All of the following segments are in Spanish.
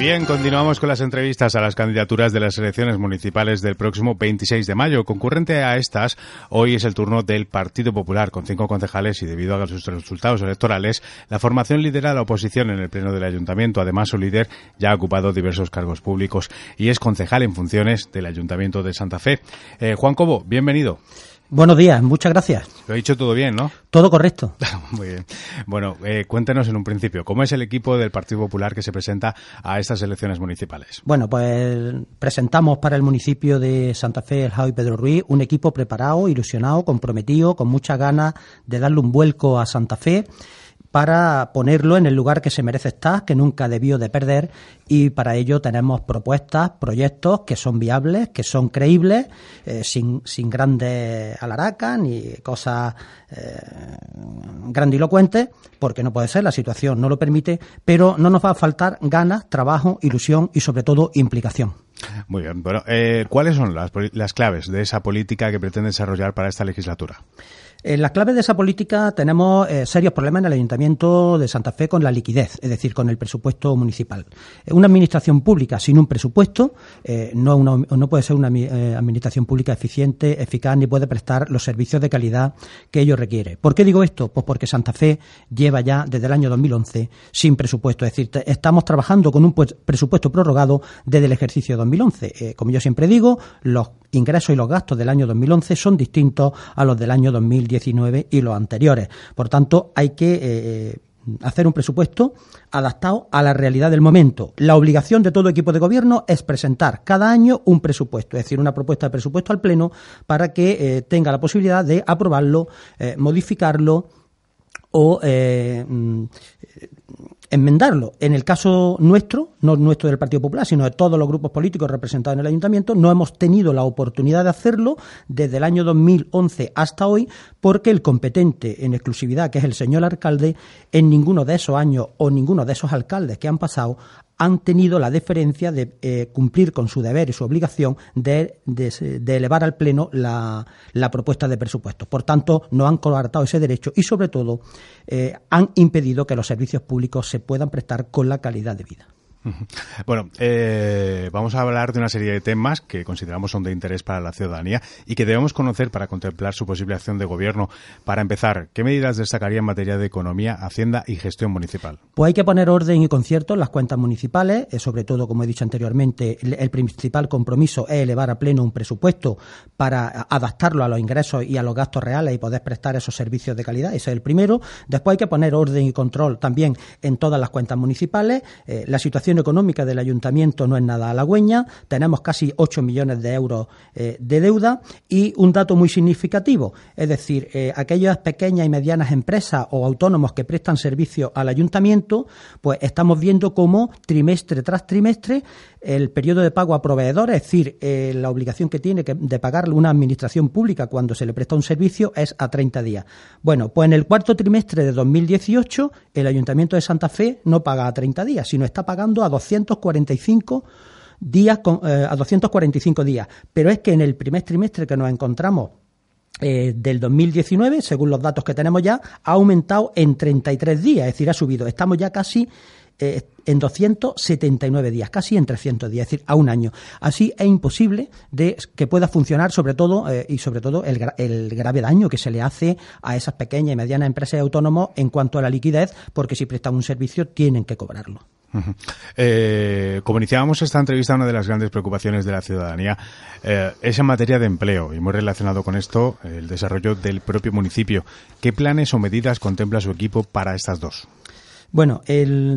Bien, continuamos con las entrevistas a las candidaturas de las elecciones municipales del próximo 26 de mayo. Concurrente a estas, hoy es el turno del Partido Popular, con cinco concejales y debido a sus resultados electorales, la formación lidera la oposición en el Pleno del Ayuntamiento. Además, su líder ya ha ocupado diversos cargos públicos y es concejal en funciones del Ayuntamiento de Santa Fe. Eh, Juan Cobo, bienvenido. Buenos días, muchas gracias. Lo he dicho todo bien, ¿no? Todo correcto. Muy bien. Bueno, eh, cuéntenos en un principio, ¿cómo es el equipo del Partido Popular que se presenta a estas elecciones municipales? Bueno, pues presentamos para el municipio de Santa Fe, El Jao y Pedro Ruiz un equipo preparado, ilusionado, comprometido, con muchas ganas de darle un vuelco a Santa Fe para ponerlo en el lugar que se merece estar, que nunca debió de perder, y para ello tenemos propuestas, proyectos que son viables, que son creíbles, eh, sin, sin grandes alaracas ni cosas eh, grandilocuentes, porque no puede ser, la situación no lo permite, pero no nos va a faltar ganas, trabajo, ilusión y sobre todo implicación. Muy bien. Bueno, eh, ¿cuáles son las, las claves de esa política que pretende desarrollar para esta legislatura? En las claves de esa política tenemos eh, serios problemas en el Ayuntamiento de Santa Fe con la liquidez, es decir, con el presupuesto municipal. Eh, una administración pública sin un presupuesto eh, no, puede ser una administración pública eficiente, eficaz, ni puede prestar los servicios de calidad que ello requiere. ¿Por qué digo esto? Pues porque Santa Fe lleva ya desde el año 2011 sin presupuesto. Es decir, estamos trabajando con un pues, presupuesto prorrogado desde el ejercicio 2011. como yo siempre digo, los ingresos y los gastos del año 2011 son distintos a los del año 2019 y los anteriores. Por tanto, hay que eh, hacer un presupuesto adaptado a la realidad del momento. La obligación de todo equipo de gobierno es presentar cada año un presupuesto, es decir, una propuesta de presupuesto al Pleno para que eh, tenga la posibilidad de aprobarlo, eh, modificarlo o mm, enmendarlo. En el caso nuestro, no nuestro del Partido Popular, sino de todos los grupos políticos representados en el ayuntamiento, no hemos tenido la oportunidad de hacerlo desde el año 2011 hasta hoy, porque el competente en exclusividad, que es el señor alcalde, en ninguno de esos años o ninguno de esos alcaldes que han pasado han tenido la deferencia de eh, cumplir con su deber y su obligación de, elevar al Pleno la, propuesta de presupuesto. Por tanto, no han coartado ese derecho y, sobre todo, eh, han impedido que los servicios públicos se puedan prestar con la calidad de vida. Bueno, eh, vamos a hablar de una serie de temas que consideramos son de interés para la ciudadanía y que debemos conocer para contemplar su posible acción de gobierno. Para empezar, ¿qué medidas destacaría en materia de economía, hacienda y gestión municipal? Pues hay que poner orden y concierto en las cuentas municipales, eh, sobre todo, como he dicho anteriormente, el, principal compromiso es elevar a pleno un presupuesto para adaptarlo a los ingresos y a los gastos reales y poder prestar esos servicios de calidad. Ese es el primero. Después hay que poner orden y control también en todas las cuentas municipales. Eh, la situación económica del ayuntamiento no es nada halagüeña, tenemos casi 8 millones de euros eh, de deuda y un dato muy significativo, es decir, eh, aquellas pequeñas y medianas empresas o autónomos que prestan servicio al ayuntamiento, pues estamos viendo cómo trimestre tras trimestre el periodo de pago a proveedores, es decir, eh, la obligación que tiene que, de pagarle una administración pública cuando se le presta un servicio es a 30 días. Bueno, pues en el cuarto trimestre de 2018 el Ayuntamiento de Santa Fe no paga a 30 días, sino está pagando a 245 días eh, a 245 días. Pero es que en el primer trimestre que nos encontramos eh, del 2019, según los datos que tenemos ya, ha aumentado en 33 días, es decir, ha subido. Estamos ya casi eh, en 279 días, casi en 300 días, es decir, a un año. Así es imposible de que pueda funcionar, sobre todo, eh, y sobre todo el, grave daño que se le hace a esas pequeñas y medianas empresas y autónomos en cuanto a la liquidez, porque si prestan un servicio tienen que cobrarlo. Eh, como iniciábamos esta entrevista, una de las grandes preocupaciones de la ciudadanía es en materia de empleo y muy relacionado con esto el desarrollo del propio municipio. ¿Qué planes o medidas contempla su equipo para estas dos? Bueno,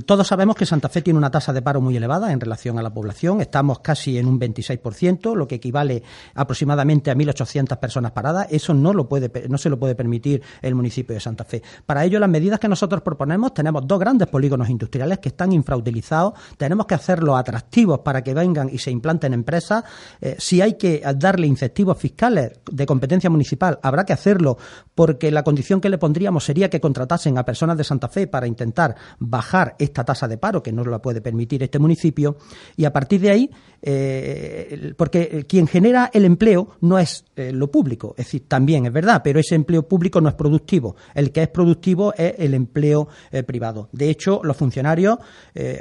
todos sabemos que Santa Fe tiene una tasa de paro muy elevada en relación a la población. Estamos casi en un 26%, lo que equivale aproximadamente a 1.800 personas paradas. Eso no, lo puede, no se lo puede permitir el municipio de Santa Fe. Para ello, las medidas que nosotros proponemos, tenemos dos grandes polígonos industriales que están infrautilizados. Tenemos que hacerlos atractivos para que vengan y se implanten empresas. Eh, si hay que darle incentivos fiscales de competencia municipal, habrá que hacerlo porque la condición que le pondríamos sería que contratasen a personas de Santa Fe para intentar bajar esta tasa de paro, que no la puede permitir este municipio, y a partir de ahí, eh, porque quien genera el empleo no es eh, lo público, es decir, también es verdad, pero ese empleo público no es productivo. El que es productivo es el empleo eh, privado. De hecho, los funcionarios,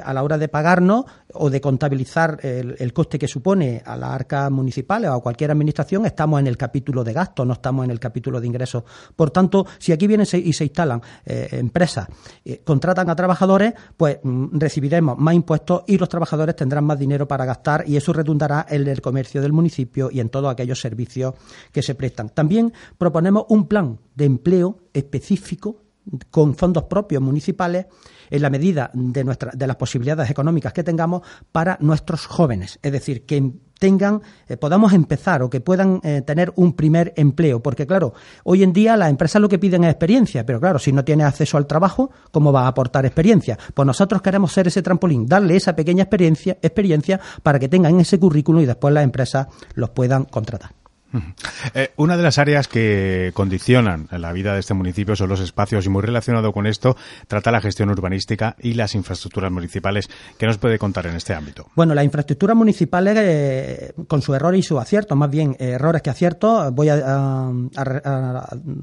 a la hora de pagarnos, o de contabilizar el, coste que supone a las arcas municipales o a cualquier administración, estamos en el capítulo de gastos, no estamos en el capítulo de ingresos. Por tanto, si aquí vienen y se instalan eh, empresas, eh, contratan a trabajadores, pues mm, recibiremos más impuestos y los trabajadores tendrán más dinero para gastar y eso redundará en el comercio del municipio y en todos aquellos servicios que se prestan. También proponemos un plan de empleo específico con fondos propios municipales en la medida de, nuestra, de las posibilidades económicas que tengamos para nuestros jóvenes. Es decir, que tengan, eh, podamos empezar o que puedan eh, tener un primer empleo. Porque, claro, hoy en día las empresas lo que piden es experiencia, pero claro, si no tiene acceso al trabajo, ¿cómo va a aportar experiencia? Pues nosotros queremos ser ese trampolín, darle esa pequeña experiencia, experiencia para que tengan ese currículum y después las empresas los puedan contratar. Eh, una de las áreas que condicionan la vida de este municipio son los espacios y muy relacionado con esto trata la gestión urbanística y las infraestructuras municipales. ¿Qué nos puede contar en este ámbito? Bueno, las infraestructuras municipales, eh, con su error y su acierto, más bien eh, errores que aciertos, voy a,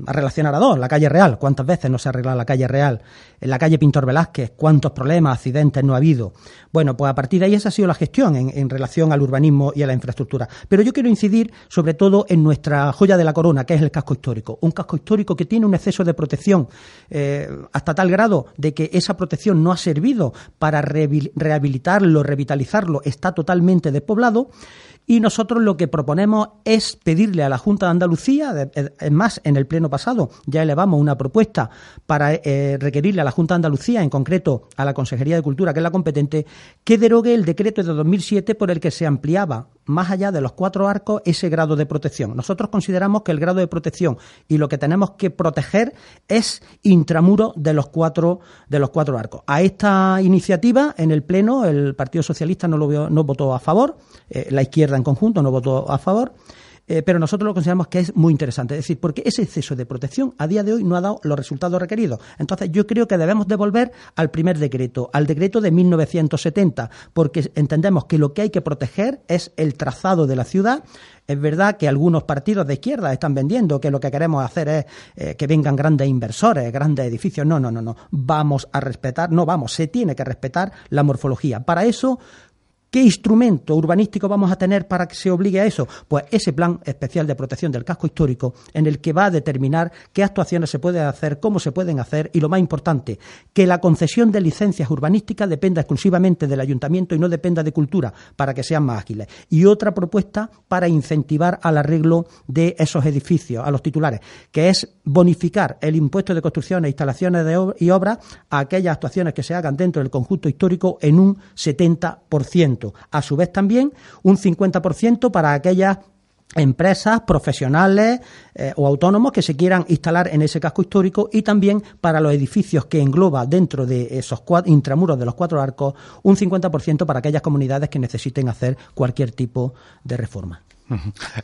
relacionar a dos. La calle Real, ¿cuántas veces no se ha arreglado la calle Real? En la calle Pintor Velázquez, ¿cuántos problemas, accidentes no ha habido? Bueno, pues a partir de ahí esa ha sido la gestión en relación al urbanismo y a la infraestructura. Pero yo quiero incidir sobre todo en nuestra joya de la corona, que es el casco histórico. Un casco histórico que tiene un exceso de protección eh, hasta tal grado de que esa protección no ha servido para rehabilitarlo, revitalizarlo, está totalmente despoblado. Y nosotros lo que proponemos es pedirle a la Junta de Andalucía, es más, en el pleno pasado ya elevamos una propuesta para eh, requerirle a la Junta de Andalucía, en concreto a la Consejería de Cultura, que es la competente, que derogue el decreto de 2007 por el que se ampliaba más allá de los cuatro arcos ese grado de protección. Nosotros consideramos que el grado de protección y lo que tenemos que proteger es intramuro de los cuatro de los cuatro arcos. A esta iniciativa en el pleno el Partido Socialista no lo no votó a favor, eh, la izquierda en conjunto no votó a favor. Eh, pero nosotros lo consideramos que es muy interesante. Es decir, porque ese exceso de protección a día de hoy no ha dado los resultados requeridos. Entonces, yo creo que debemos devolver al primer decreto, al decreto de 1970, porque entendemos que lo que hay que proteger es el trazado de la ciudad. Es verdad que algunos partidos de izquierda están vendiendo que lo que queremos hacer es eh, que vengan grandes inversores, grandes edificios. No, no, no, no. Vamos a respetar, no vamos, se tiene que respetar la morfología. Para eso ¿Qué instrumento urbanístico vamos a tener para que se obligue a eso? Pues ese plan especial de protección del casco histórico en el que va a determinar qué actuaciones se pueden hacer, cómo se pueden hacer y lo más importante, que la concesión de licencias urbanísticas dependa exclusivamente del ayuntamiento y no dependa de cultura para que sean más ágiles. Y otra propuesta para incentivar al arreglo de esos edificios, a los titulares, que es bonificar el impuesto de construcciones, instalaciones y obras a aquellas actuaciones que se hagan dentro del conjunto histórico en un 70%. A su vez también un 50% para aquellas empresas, profesionales eh, o autónomos que se quieran instalar en ese casco histórico y también para los edificios que engloba dentro de esos intramuros de los cuatro arcos un 50% para aquellas comunidades que necesiten hacer cualquier tipo de reforma.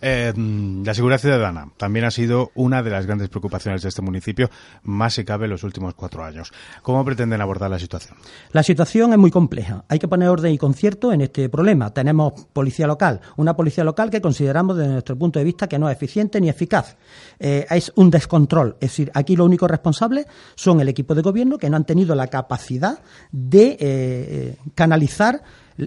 Eh, la seguridad ciudadana también ha sido una de las grandes preocupaciones de este municipio, más se cabe en los últimos cuatro años. ¿Cómo pretenden abordar la situación? La situación es muy compleja. Hay que poner orden y concierto en este problema. Tenemos policía local, una policía local que consideramos desde nuestro punto de vista que no es eficiente ni eficaz. Eh, es un descontrol. Es decir, aquí lo único responsable son el equipo de gobierno que no han tenido la capacidad de eh, canalizar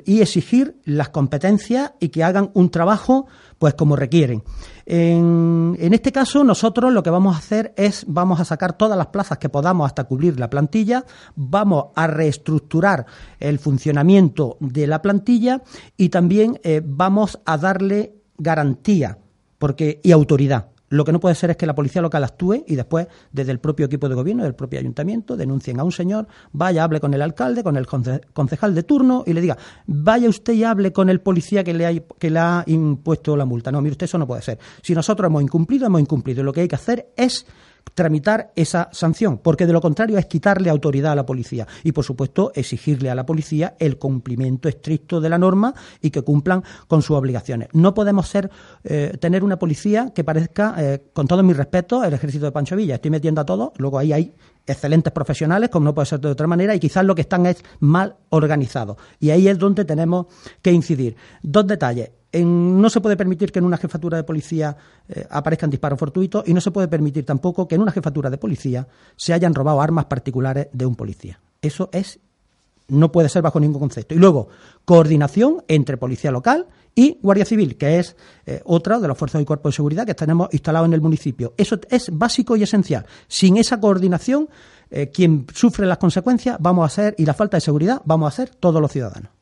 y exigir las competencias y que hagan un trabajo pues como requieren. En, este caso, nosotros lo que vamos a hacer es, vamos a sacar todas las plazas que podamos hasta cubrir la plantilla, vamos a reestructurar el funcionamiento de la plantilla y también eh, vamos a darle garantía porque, y autoridad. Lo que no puede ser es que la policía local actúe y después, desde el propio equipo de gobierno, del propio ayuntamiento, denuncien a un señor, vaya, hable con el alcalde, con el concejal de turno y le diga, vaya usted y hable con el policía que le ha, que le ha impuesto la multa. No, mire usted, eso no puede ser. Si nosotros hemos incumplido, hemos incumplido. Lo que hay que hacer es tramitar esa sanción, porque de lo contrario es quitarle autoridad a la policía y, por supuesto, exigirle a la policía el cumplimiento estricto de la norma y que cumplan con sus obligaciones. No podemos ser eh, tener una policía que parezca, eh, con todo mi respeto, el ejército de Pancho Villa. Estoy metiendo a todos, luego ahí hay excelentes profesionales, como no puede ser de otra manera, y quizás lo que están es mal organizados. Y ahí es donde tenemos que incidir. Dos detalles no se puede permitir que en una jefatura de policía eh, aparezcan disparos fortuitos y no se puede permitir tampoco que en una jefatura de policía se hayan robado armas particulares de un policía. Eso es no puede ser bajo ningún concepto. Y luego, coordinación entre policía local y Guardia Civil, que es eh, otra de las fuerzas y cuerpos de seguridad que tenemos instalados en el municipio. Eso es básico y esencial. Sin esa coordinación, eh, quien sufre las consecuencias vamos a ser, y la falta de seguridad, vamos a ser todos los ciudadanos.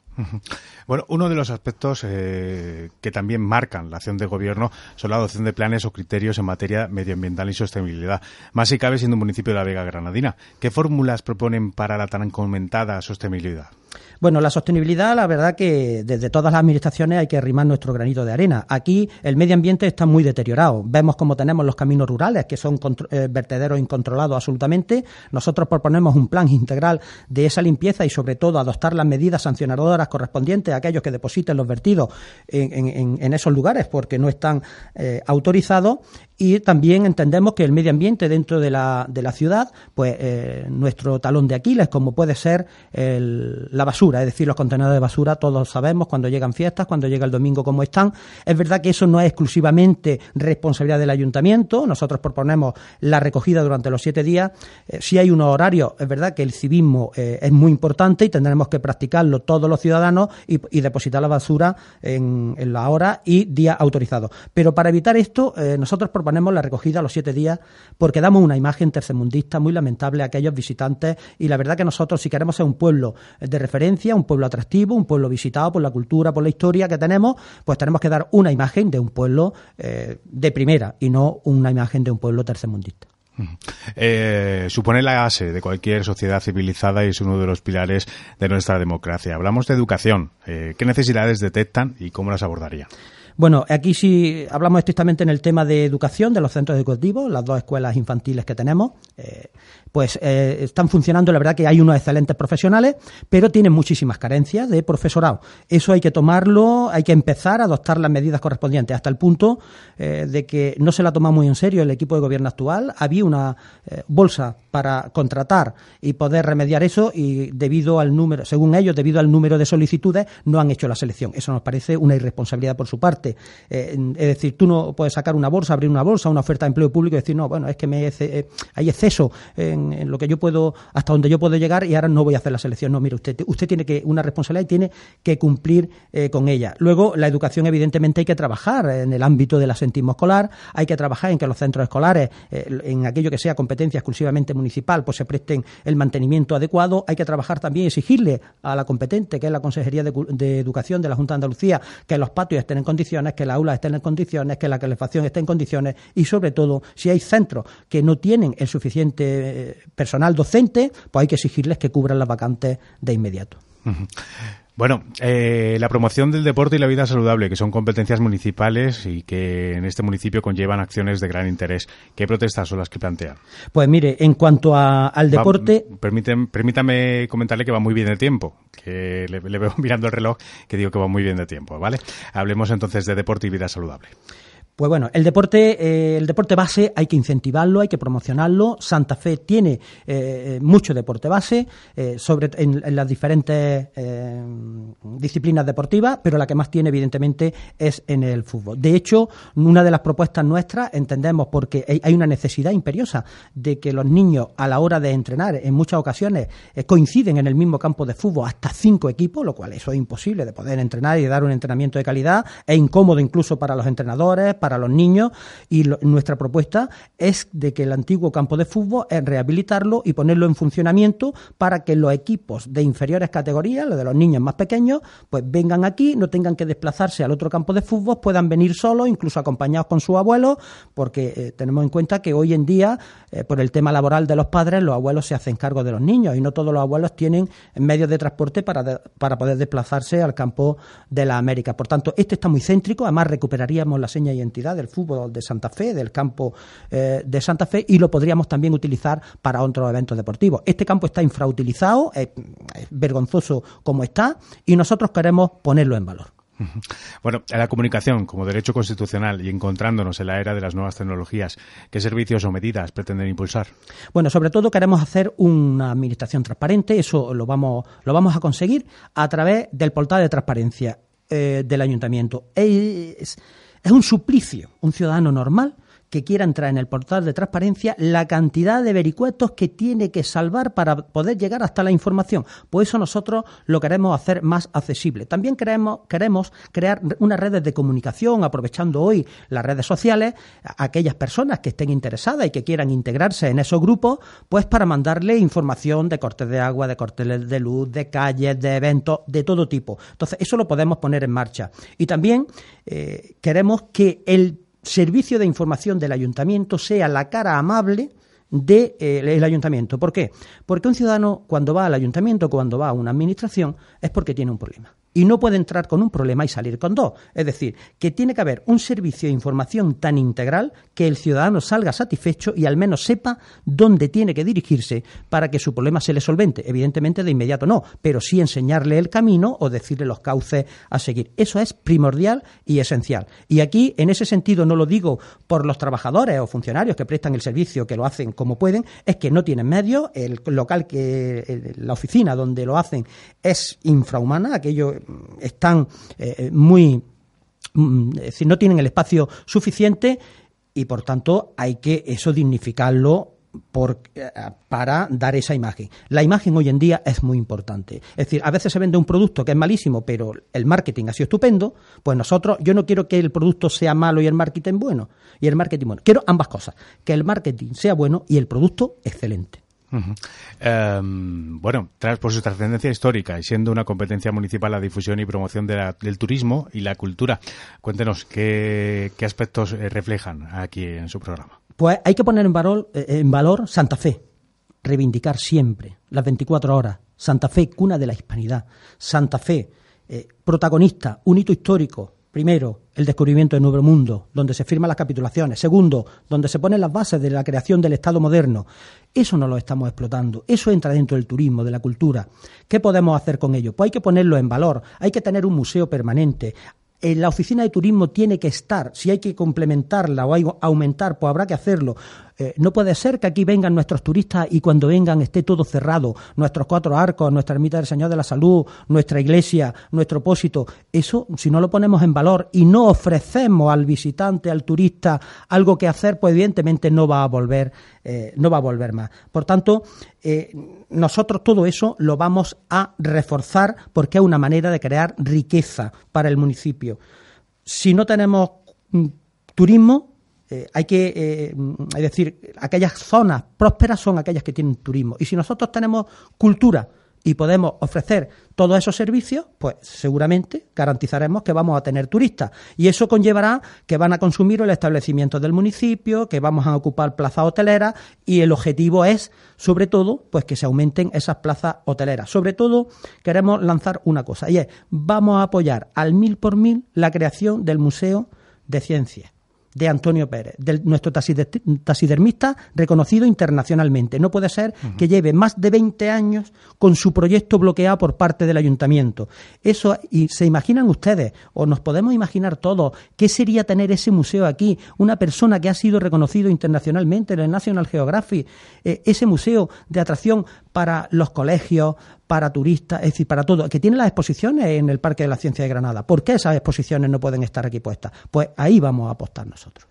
Bueno, uno de los aspectos eh, que también marcan la acción de gobierno son la adopción de planes o criterios en materia medioambiental y sostenibilidad. Más si cabe siendo un municipio de la Vega Granadina. ¿Qué fórmulas proponen para la tan comentada sostenibilidad? Bueno, la sostenibilidad, la verdad que desde todas las administraciones hay que arrimar nuestro granito de arena. Aquí el medio ambiente está muy deteriorado. Vemos cómo tenemos los caminos rurales, que son eh, vertederos incontrolados absolutamente. Nosotros proponemos un plan integral de esa limpieza y, sobre todo, adoptar las medidas sancionadoras correspondientes a aquellos que depositen los vertidos en, esos lugares porque no están eh, autorizados y también entendemos que el medio ambiente dentro de la, de la ciudad, pues eh, nuestro talón de Aquiles, como puede ser la basura, es decir, los contenedores de basura, todos sabemos cuando llegan fiestas, cuando llega el domingo, cómo están. Es verdad que eso no es exclusivamente responsabilidad del ayuntamiento, nosotros proponemos la recogida durante los siete días. Eh, si hay unos horarios, es verdad que el civismo eh, es muy importante y tendremos que practicarlo todos los ciudadanos y, depositar la basura en, la hora y día autorizado. Pero para evitar esto, nosotros proponemos ponemos la recogida a los siete días porque damos una imagen tercermundista muy lamentable a aquellos visitantes y la verdad que nosotros si queremos ser un pueblo de referencia, un pueblo atractivo, un pueblo visitado por la cultura, por la historia que tenemos, pues tenemos que dar una imagen de un pueblo eh, de primera y no una imagen de un pueblo tercermundista. Eh, supone la base de cualquier sociedad civilizada y es uno de los pilares de nuestra democracia. Hablamos de educación. Eh, ¿Qué necesidades detectan y cómo las abordarían? Bueno, aquí sí hablamos estrictamente en el tema de educación de los centros educativos, las dos escuelas infantiles que tenemos. Eh, pues eh, están funcionando, la verdad que hay unos excelentes profesionales, pero tienen muchísimas carencias de profesorado. Eso hay que tomarlo, hay que empezar a adoptar las medidas correspondientes, hasta el punto eh, de que no se la toma muy en serio el equipo de gobierno actual. Había una bolsa para contratar y poder remediar eso y debido al número, según ellos, debido al número de solicitudes, no han hecho la selección. Eso nos parece una irresponsabilidad por su parte. Es decir, tú no puedes sacar una bolsa, abrir una bolsa, una oferta de empleo público y decir, no, bueno, es que me, hay exceso en, lo que yo puedo, hasta donde yo puedo llegar y ahora no voy a hacer la selección. No, mire, usted, usted tiene que, una responsabilidad y tiene que cumplir eh, con ella. Luego, la educación, evidentemente, hay que trabajar en el ámbito del asentismo escolar, hay que trabajar en que los centros escolares, eh, en aquello que sea competencia exclusivamente municipal, pues se presten el mantenimiento adecuado, hay que trabajar también, exigirle a la competente, que es la Consejería de, de Educación de la Junta de Andalucía, que los patios estén en condiciones, que las aulas estén en condiciones, que la calefacción esté en condiciones y, sobre todo, si hay centros que no tienen el suficiente personal docente, pues hay que exigirles que cubran las vacantes de inmediato. Bueno, eh, la promoción del deporte y la vida saludable, que son competencias municipales y que en este municipio conllevan acciones de gran interés. ¿Qué protestas son las que plantean? Pues mire, en cuanto al deporte... permítame comentarle que va muy bien de tiempo, que le, le veo mirando el reloj que digo que va muy bien de tiempo, ¿vale? Hablemos entonces de deporte y vida saludable. Pues bueno, el deporte, eh, el deporte base hay que incentivarlo, hay que promocionarlo. Santa Fe tiene eh, eh, mucho deporte base, sobre en, las diferentes disciplinas deportivas, pero la que más tiene evidentemente es en el fútbol. De hecho, una de las propuestas nuestras entendemos porque hay una necesidad imperiosa de que los niños a la hora de entrenar, en muchas ocasiones coinciden en el mismo campo de fútbol hasta cinco equipos, lo cual eso es imposible de poder entrenar y de dar un entrenamiento de calidad, es incómodo incluso para los entrenadores para los niños y nuestra propuesta es de que el antiguo campo de fútbol es rehabilitarlo y ponerlo en funcionamiento para que los equipos de inferiores categorías, los de los niños más pequeños, pues vengan aquí, no tengan que desplazarse al otro campo de fútbol, puedan venir solos, incluso acompañados con sus abuelos, porque eh, tenemos en cuenta que hoy en día, eh, por el tema laboral de los padres, los abuelos se hacen cargo de los niños y no todos los abuelos tienen medios de transporte para, para poder desplazarse al campo de la América. Por tanto, este está muy céntrico, además recuperaríamos la seña del fútbol de Santa Fe, del campo eh, de Santa Fe, y lo podríamos también utilizar para otros eventos deportivos. Este campo está infrautilizado, es, vergonzoso como está, y nosotros queremos ponerlo en valor. Bueno, la comunicación como derecho constitucional y encontrándonos en la era de las nuevas tecnologías, ¿qué servicios o medidas pretenden impulsar? Bueno, sobre todo queremos hacer una administración transparente, eso lo vamos, lo vamos a conseguir a través del portal de transparencia eh, del ayuntamiento. Es, es un suplicio, un ciudadano normal que quiera entrar en el portal de transparencia la cantidad de vericuetos que tiene que salvar para poder llegar hasta la información. Pues eso nosotros lo queremos hacer más accesible. También queremos, queremos crear unas redes de comunicación, aprovechando hoy las redes sociales, a aquellas personas que estén interesadas y que quieran integrarse en esos grupos, pues para mandarle información de cortes de agua, de cortes de luz, de calles, de eventos, de todo tipo. Entonces, eso lo podemos poner en marcha. Y también eh, queremos que el servicio de información del ayuntamiento sea la cara amable del eh, ayuntamiento. ¿Por qué? Porque un ciudadano cuando va al ayuntamiento, cuando va a una administración, es porque tiene un problema y no puede entrar con un problema y salir con dos. Es decir, que tiene que haber un servicio de información tan integral que el ciudadano salga satisfecho y al menos sepa dónde tiene que dirigirse para que su problema se le solvente. Evidentemente de inmediato no, pero sí enseñarle el camino o decirle los cauces a seguir. Eso es primordial y esencial. Y aquí, en ese sentido, no lo digo por los trabajadores o funcionarios que prestan el servicio, que lo hacen como pueden, es que no tienen medios, el local que, la oficina donde lo hacen es infrahumana, aquello están eh, eh, muy, mm, es no tienen el espacio suficiente y por tanto hay que eso dignificarlo eh, para dar esa imagen. La imagen hoy en día es muy importante. Es decir, a veces se vende un producto que es malísimo, pero el marketing ha sido estupendo. Pues nosotros, yo no quiero que el producto sea malo y el marketing bueno. Y el marketing bueno. Quiero ambas cosas. Que el marketing sea bueno y el producto excelente. Em, bueno, tras por su trascendencia histórica y siendo una competencia municipal la difusión y promoción del turismo y la cultura, cuéntenos qué, aspectos eh, reflejan aquí en su programa. Pues hay que poner en valor, eh, en valor Santa Fe, reivindicar siempre las 24 horas. Santa Fe, cuna de la hispanidad. Santa Fe, eh, protagonista, un hito histórico, Primero, el descubrimiento del Nuevo Mundo, donde se firman las capitulaciones. Segundo, donde se ponen las bases de la creación del Estado moderno. Eso no lo estamos explotando. Eso entra dentro del turismo, de la cultura. ¿Qué podemos hacer con ello? Pues hay que ponerlo en valor. Hay que tener un museo permanente. En la oficina de turismo tiene que estar. Si hay que complementarla o hay aumentar, pues habrá que hacerlo. Eh, no puede ser que aquí vengan nuestros turistas y cuando vengan esté todo cerrado, nuestros cuatro arcos, nuestra ermita del Señor de la Salud, nuestra iglesia, nuestro pósito. Eso, si no lo ponemos en valor y no ofrecemos al visitante, al turista, algo que hacer, pues evidentemente no va a volver, eh, no va a volver más. Por tanto, eh, nosotros todo eso lo vamos a reforzar porque es una manera de crear riqueza para el municipio. Si no tenemos mm, turismo, eh, hay que, eh, es decir, aquellas zonas prósperas son aquellas que tienen turismo. Y si nosotros tenemos cultura y podemos ofrecer todos esos servicios, pues seguramente garantizaremos que vamos a tener turistas. Y eso conllevará que van a consumir el establecimiento del municipio, que vamos a ocupar plazas hoteleras y el objetivo es, sobre todo, pues que se aumenten esas plazas hoteleras. Sobre todo, queremos lanzar una cosa y es, vamos a apoyar al mil por mil la creación del Museo de Ciencias de Antonio Pérez, de nuestro taxidermista reconocido internacionalmente. No puede ser que lleve más de 20 años con su proyecto bloqueado por parte del ayuntamiento. Eso, y se imaginan ustedes, o nos podemos imaginar todos, qué sería tener ese museo aquí, una persona que ha sido reconocido internacionalmente en el National Geographic, eh, ese museo de atracción para los colegios, para turistas, es decir, para todo, que tiene las exposiciones en el Parque de la Ciencia de Granada. ¿Por qué esas exposiciones no pueden estar aquí puestas? Pues ahí vamos a apostar nosotros.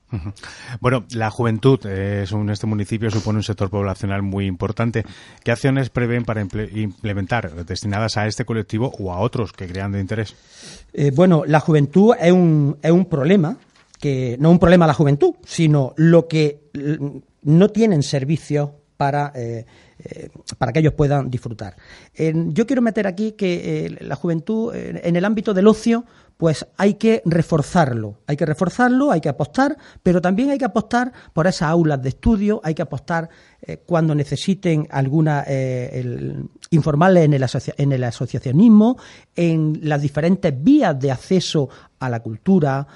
Bueno, la juventud es un, este municipio supone un sector poblacional muy importante. ¿Qué acciones prevén para implementar destinadas a este colectivo o a otros que crean de interés? Eh, bueno, la juventud es un, es un problema que no un problema la juventud, sino lo que no tienen servicios para eh, eh, para que ellos puedan disfrutar. yo quiero meter aquí que eh, la juventud en el ámbito del ocio pues hay que reforzarlo, hay que reforzarlo, hay que apostar, pero también hay que apostar por esas aulas de estudio, hay que apostar eh, cuando necesiten alguna informarles en el, en el asociacionismo, en las diferentes vías de acceso a la cultura,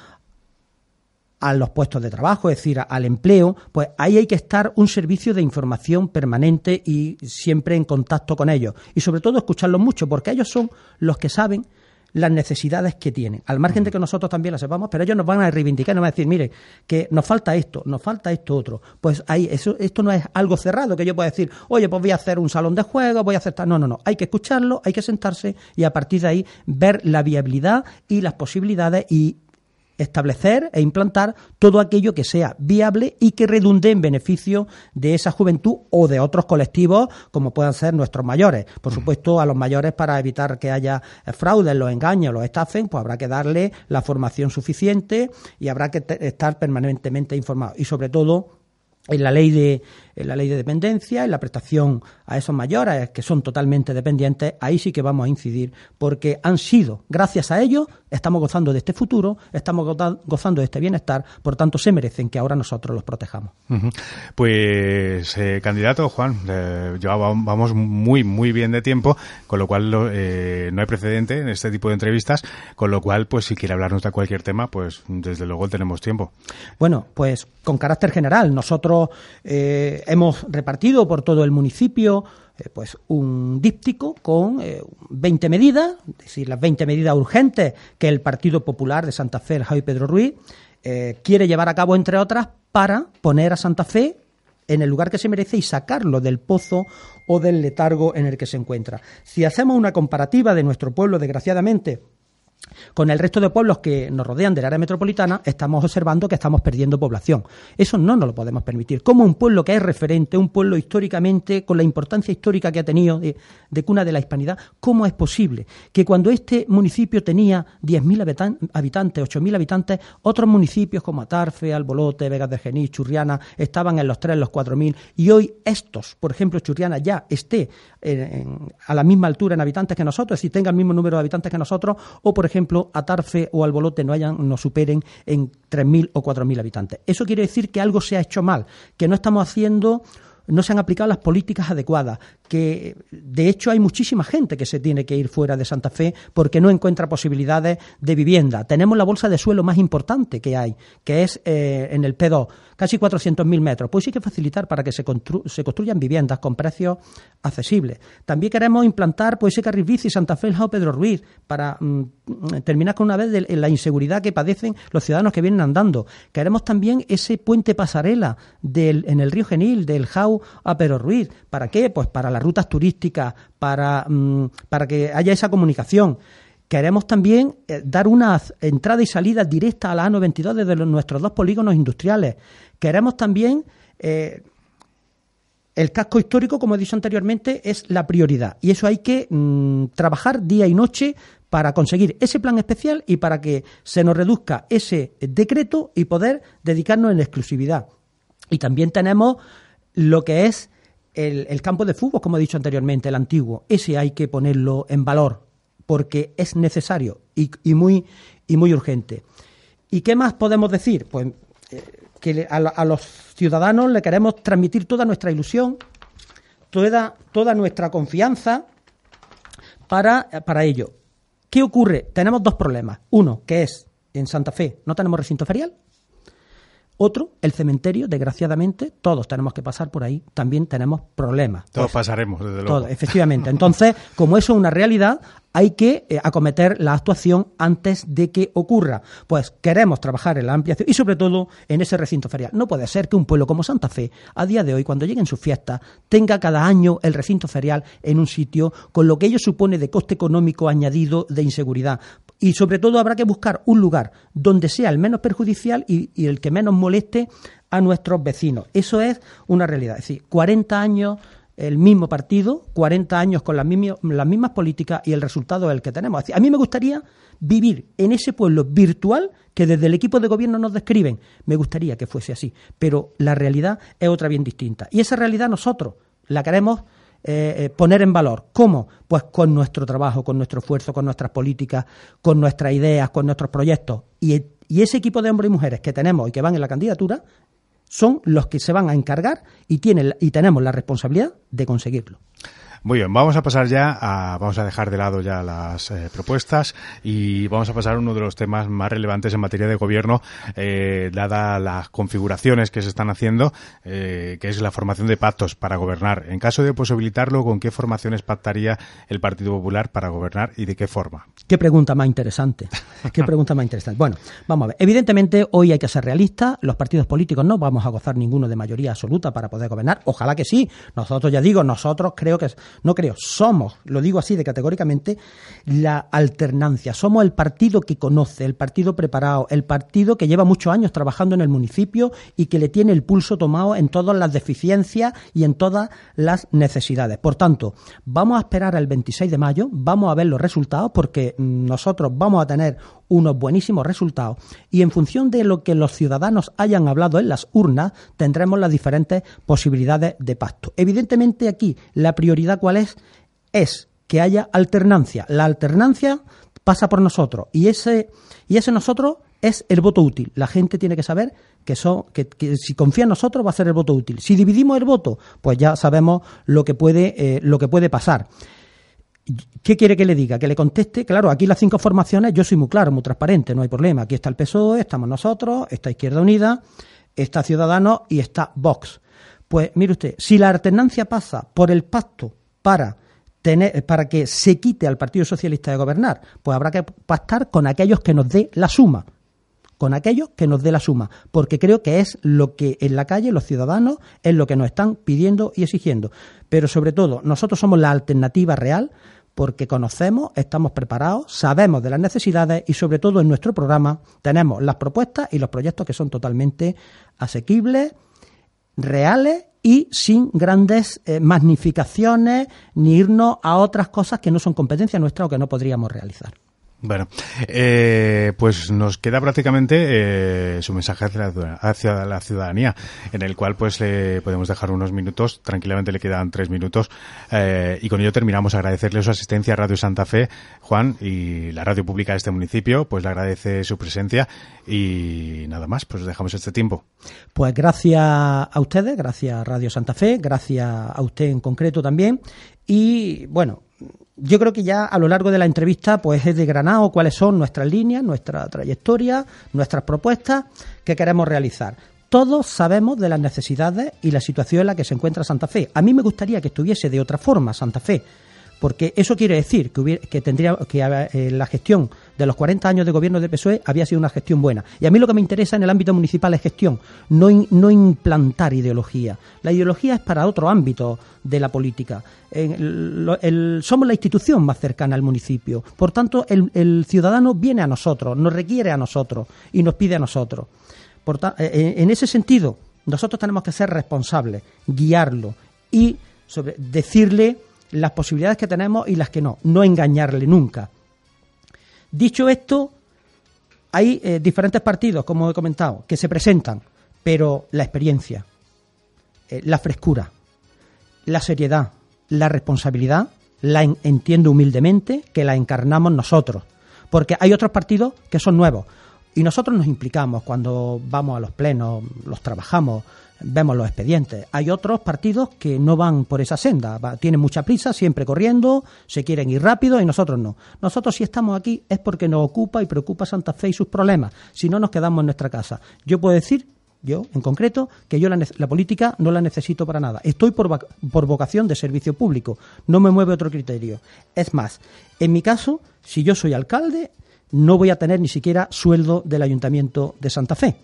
a los puestos de trabajo, es decir, al empleo, pues ahí hay que estar un servicio de información permanente y siempre en contacto con ellos. Y sobre todo escucharlos mucho, porque ellos son los que saben las necesidades que tienen, al margen de que nosotros también las sepamos, pero ellos nos van a reivindicar, nos van a decir, mire, que nos falta esto, nos falta esto otro. Pues ahí, eso, esto no es algo cerrado que yo pueda decir, oye, pues voy a hacer un salón de juegos, voy a hacer No, no, no. Hay que escucharlo, hay que sentarse y a partir de ahí ver la viabilidad y las posibilidades y establecer e implantar todo aquello que sea viable y que redunde en beneficio de esa juventud o de otros colectivos como puedan ser nuestros mayores. Por supuesto, a los mayores para evitar que haya fraudes, los engaños, los estafen, pues habrá que darle la formación suficiente y habrá que estar permanentemente informados. Y sobre todo, en la ley de en la ley de dependencia, en la prestación a esos mayores que son totalmente dependientes, ahí sí que vamos a incidir porque han sido, gracias a ellos, estamos gozando de este futuro, estamos gozando de este bienestar, por tanto se merecen que ahora nosotros los protejamos. Pues eh, candidato Juan, eh, vamos muy muy bien de tiempo, con lo cual eh, no hay precedente en este tipo de entrevistas, con lo cual pues si quiere hablarnos de cualquier tema, pues desde luego tenemos tiempo. Bueno, pues con carácter general, nosotros eh, hemos repartido por todo el municipio eh, pues un díptico con 20 eh, medidas, es decir, las 20 medidas urgentes que el Partido Popular de Santa Fe, el Javi Pedro Ruiz, quiere llevar a cabo, entre otras, para poner a Santa Fe en el lugar que se merece y sacarlo del pozo o del letargo en el que se encuentra. Si hacemos una comparativa de nuestro pueblo, desgraciadamente, con el resto de pueblos que nos rodean del área metropolitana, estamos observando que estamos perdiendo población. Eso no nos lo podemos permitir. Como un pueblo que es referente, un pueblo históricamente, con la importancia histórica que ha tenido de, cuna de la hispanidad, ¿cómo es posible que cuando este municipio tenía 10.000 habitantes, 8.000 habitantes, otros municipios como Atarfe, Albolote, Vegas de Genís, Churriana, estaban en los 3, los 4.000, y hoy estos, por ejemplo, Churriana ya esté a la misma altura en habitantes que nosotros, decir, tenga el mismo número de habitantes que nosotros, o por ejemplo, Atarfe o Albolote no hayan, no superen en 3.000 o 4.000 habitantes. Eso quiere decir que algo se ha hecho mal, que no estamos haciendo no se han aplicado las políticas adecuadas, que de hecho hay muchísima gente que se tiene que ir fuera de Santa Fe porque no encuentra posibilidades de vivienda. Tenemos la bolsa de suelo más importante que hay, que es eh, en el P2, casi 400.000 metros. Pues sí que facilitar para que se, construyan viviendas con precios accesibles. También queremos implantar pues, ese carril bici Santa Fe, el Pedro Ruiz, para mm, terminar con una vez de la inseguridad que padecen los ciudadanos que vienen andando. Queremos también ese puente pasarela del, en el río Genil, del Jau a Pedro Ruiz. ¿Para qué? Pues para las rutas turísticas, para, mm, para que haya esa comunicación. Queremos también eh, dar una entrada y salida directa a la A92 desde nuestros dos polígonos industriales. Queremos también eh, el casco histórico, como he dicho anteriormente, es la prioridad y eso hay que mm, trabajar día y noche para conseguir ese plan especial y para que se nos reduzca ese decreto y poder dedicarnos en exclusividad. Y también tenemos lo que es el, campo de fútbol, como he dicho anteriormente, el antiguo. Ese hay que ponerlo en valor porque es necesario y, muy, y muy urgente. ¿Y qué más podemos decir? Pues eh, que a, los ciudadanos le queremos transmitir toda nuestra ilusión, toda, toda nuestra confianza para, para ello. ¿Qué ocurre? Tenemos dos problemas. Uno, que es en Santa Fe no tenemos recinto ferial. Otro, el cementerio, desgraciadamente, todos tenemos que pasar por ahí, también tenemos problemas. Todos pues, pasaremos, desde luego. efectivamente. Entonces, como eso es una realidad, hay que eh, acometer la actuación antes de que ocurra. Pues queremos trabajar en la ampliación y sobre todo en ese recinto ferial. No puede ser que un pueblo como Santa Fe, a día de hoy, cuando lleguen sus fiestas, tenga cada año el recinto ferial en un sitio con lo que ello supone de coste económico añadido de inseguridad. Y sobre todo habrá que buscar un lugar donde sea el menos perjudicial y, y el que menos moleste a nuestros vecinos. Eso es una realidad. Es decir, 40 años el mismo partido, 40 años con las, mismas, políticas y el resultado es el que tenemos. A mí me gustaría vivir en ese pueblo virtual que desde el equipo de gobierno nos describen. Me gustaría que fuese así, pero la realidad es otra bien distinta. Y esa realidad nosotros la queremos eh, eh, poner en valor. ¿Cómo? Pues con nuestro trabajo, con nuestro esfuerzo, con nuestras políticas, con nuestras ideas, con nuestros proyectos. Y ese equipo de hombres y mujeres que tenemos y que van en la candidatura son los que se van a encargar y, tienen, y tenemos la responsabilidad de conseguirlo. Muy bien, vamos a pasar ya a, vamos a dejar de lado ya las eh, propuestas y vamos a pasar a uno de los temas más relevantes en materia de gobierno, eh, dada las configuraciones que se están haciendo, eh, que es la formación de pactos para gobernar. En caso de posibilitarlo, ¿con qué formaciones pactaría el Partido Popular para gobernar y de qué forma? Qué pregunta más interesante. Qué pregunta más interesante. Bueno, vamos a ver. Evidentemente, hoy hay que ser realistas. Los partidos políticos no vamos a gozar ninguno de mayoría absoluta para poder gobernar. Ojalá que sí. Nosotros, ya digo, nosotros creo que, no creo, somos, lo digo así de categóricamente, la alternancia. Somos el partido que conoce, el partido preparado, el partido que lleva muchos años trabajando en el municipio y que le tiene el pulso tomado en todas las deficiencias y en todas las necesidades. Por tanto, vamos a esperar al 26 de mayo, vamos a ver los resultados porque nosotros vamos a tener unos buenísimos resultados y en función de lo que los ciudadanos hayan hablado en las urnas tendremos las diferentes posibilidades de pacto. Evidentemente aquí la prioridad cuál es es que haya alternancia. La alternancia pasa por nosotros y ese y ese nosotros es el voto útil. La gente tiene que saber que, son, que, si confía en nosotros va a ser el voto útil. Si dividimos el voto, pues ya sabemos lo que puede, eh, lo que puede pasar. ¿Qué quiere que le diga? Que le conteste. Claro, aquí las cinco formaciones, yo soy muy claro, muy transparente, no hay problema. Aquí está el PSOE, estamos nosotros, está Izquierda Unida, está Ciudadanos y está Vox. Pues mire usted, si la alternancia pasa por el pacto para tener, para que se quite al Partido Socialista de gobernar, pues habrá que pactar con aquellos que nos dé la suma con aquellos que nos dé la suma, porque creo que es lo que en la calle los ciudadanos es lo que nos están pidiendo y exigiendo. Pero sobre todo, nosotros somos la alternativa real porque conocemos, estamos preparados, sabemos de las necesidades y sobre todo en nuestro programa tenemos las propuestas y los proyectos que son totalmente asequibles, reales y sin grandes eh, magnificaciones ni irnos a otras cosas que no son competencia nuestra o que no podríamos realizar. Bueno, eh, pues nos queda prácticamente eh, su mensaje hacia la, ciudadanía, en el cual pues le podemos dejar unos minutos, tranquilamente le quedan tres minutos, eh, y con ello terminamos. Agradecerle su asistencia a Radio Santa Fe, Juan, y la radio pública de este municipio, pues le agradece su presencia y nada más, pues dejamos este tiempo. Pues gracias a ustedes, gracias a Radio Santa Fe, gracias a usted en concreto también, y bueno, yo creo que ya a lo largo de la entrevista pues he desgranado cuáles son nuestras líneas, nuestra trayectoria, nuestras propuestas que queremos realizar. Todos sabemos de las necesidades y la situación en la que se encuentra Santa Fe. A mí me gustaría que estuviese de otra forma Santa Fe, porque eso quiere decir que, hubiera, que tendría que eh, la gestión de los 40 años de gobierno de PSOE había sido una gestión buena. Y a mí lo que me interesa en el ámbito municipal es gestión, no, no implantar ideología. La ideología es para otro ámbito de la política. somos la institución más cercana al municipio. Por tanto, el, ciudadano viene a nosotros, nos requiere a nosotros y nos pide a nosotros. Eh, eh, en ese sentido, nosotros tenemos que ser responsables, guiarlo y sobre, decirle las posibilidades que tenemos y las que no, no engañarle nunca. Dicho esto, hay eh, diferentes partidos, como he comentado, que se presentan, pero la experiencia, eh, la frescura, la seriedad, la responsabilidad, la entiendo humildemente que la encarnamos nosotros. Porque hay otros partidos que son nuevos. Y nosotros nos implicamos cuando vamos a los plenos, los trabajamos, vemos los expedientes. Hay otros partidos que no van por esa senda, tienen mucha prisa, siempre corriendo, se quieren ir rápido y nosotros no. Nosotros si estamos aquí es porque nos ocupa y preocupa Santa Fe y sus problemas, si no nos quedamos en nuestra casa. Yo puedo decir, yo en concreto, que yo la, política no la necesito para nada. Estoy por, por vocación de servicio público, no me mueve otro criterio. Es más, en mi caso, si yo soy alcalde, no voy a tener ni siquiera sueldo del Ayuntamiento de Santa Fe.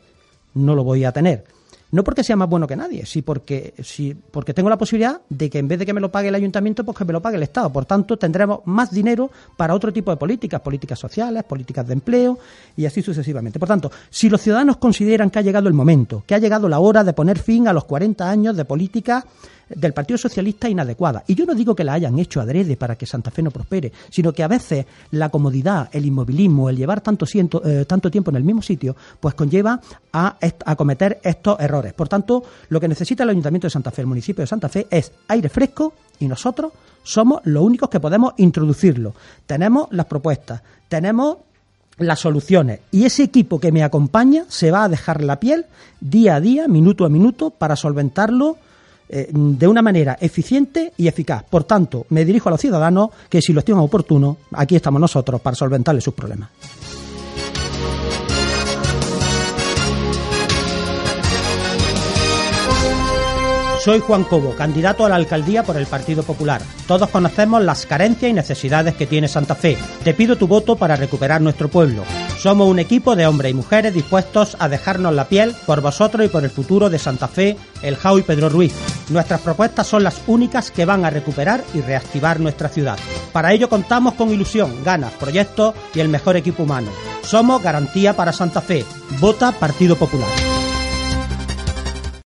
No lo voy a tener no porque sea más bueno que nadie, sí porque, sí porque tengo la posibilidad de que en vez de que me lo pague el ayuntamiento, pues que me lo pague el Estado. Por tanto, tendremos más dinero para otro tipo de políticas, políticas sociales, políticas de empleo y así sucesivamente. Por tanto, si los ciudadanos consideran que ha llegado el momento, que ha llegado la hora de poner fin a los 40 años de política del Partido Socialista inadecuada. Y yo no digo que la hayan hecho adrede para que Santa Fe no prospere, sino que a veces la comodidad, el inmovilismo, el llevar tanto, eh, tanto tiempo en el mismo sitio, pues conlleva a, a cometer estos errores. Por tanto, lo que necesita el Ayuntamiento de Santa Fe, el municipio de Santa Fe, es aire fresco y nosotros somos los únicos que podemos introducirlo. Tenemos las propuestas, tenemos las soluciones y ese equipo que me acompaña se va a dejar la piel día a día, minuto a minuto, para solventarlo eh, de una manera eficiente y eficaz. Por tanto, me dirijo a los ciudadanos que si lo estiman oportuno, aquí estamos nosotros para solventarles sus problemas. Soy Juan Cobo, candidato a la alcaldía por el Partido Popular. Todos conocemos las carencias y necesidades que tiene Santa Fe. Te pido tu voto para recuperar nuestro pueblo. Somos un equipo de hombres y mujeres dispuestos a dejarnos la piel por vosotros y por el futuro de Santa Fe, El Jau y Pedro Ruiz. Nuestras propuestas son las únicas que van a recuperar y reactivar nuestra ciudad. Para ello contamos con ilusión, ganas, proyectos y el mejor equipo humano. Somos garantía para Santa Fe. Vota Partido Popular.